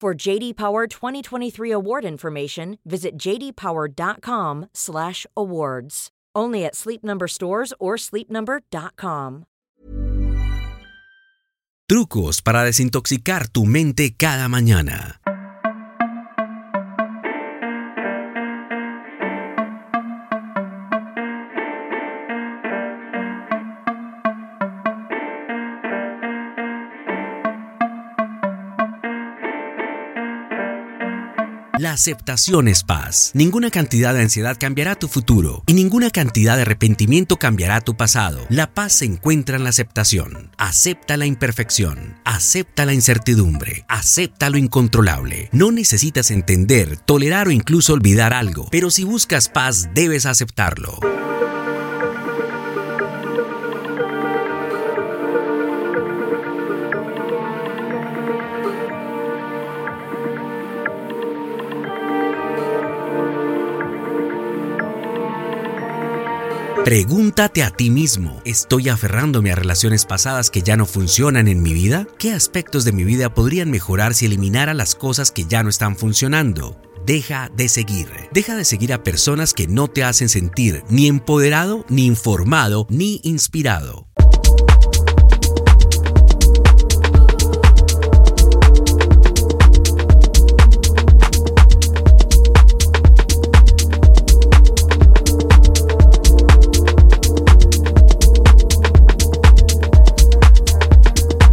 For JD Power 2023 award information, visit jdpower.com/awards. Only at Sleep Number stores or sleepnumber.com. Trucos para desintoxicar tu mente cada mañana. La aceptación es paz. Ninguna cantidad de ansiedad cambiará tu futuro y ninguna cantidad de arrepentimiento cambiará tu pasado. La paz se encuentra en la aceptación. Acepta la imperfección, acepta la incertidumbre, acepta lo incontrolable. No necesitas entender, tolerar o incluso olvidar algo, pero si buscas paz debes aceptarlo. Pregúntate a ti mismo, ¿estoy aferrándome a relaciones pasadas que ya no funcionan en mi vida? ¿Qué aspectos de mi vida podrían mejorar si eliminara las cosas que ya no están funcionando? Deja de seguir. Deja de seguir a personas que no te hacen sentir ni empoderado, ni informado, ni inspirado.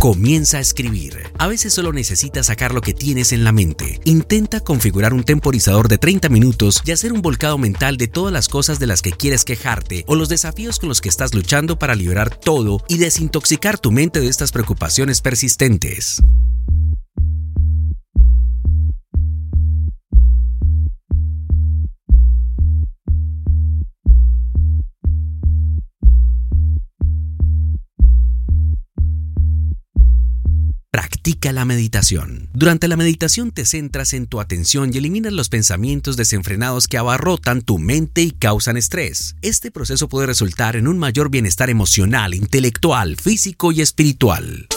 Comienza a escribir. A veces solo necesitas sacar lo que tienes en la mente. Intenta configurar un temporizador de 30 minutos y hacer un volcado mental de todas las cosas de las que quieres quejarte o los desafíos con los que estás luchando para liberar todo y desintoxicar tu mente de estas preocupaciones persistentes. Practica la meditación. Durante la meditación te centras en tu atención y eliminas los pensamientos desenfrenados que abarrotan tu mente y causan estrés. Este proceso puede resultar en un mayor bienestar emocional, intelectual, físico y espiritual.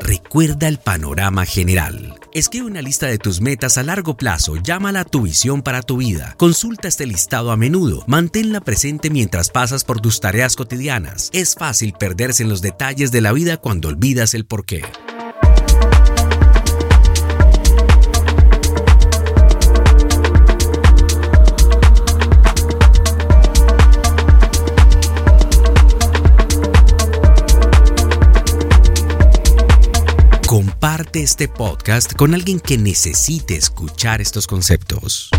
Recuerda el panorama general. Escribe una lista de tus metas a largo plazo, llámala tu visión para tu vida. Consulta este listado a menudo, manténla presente mientras pasas por tus tareas cotidianas. Es fácil perderse en los detalles de la vida cuando olvidas el porqué. Comparte este podcast con alguien que necesite escuchar estos conceptos.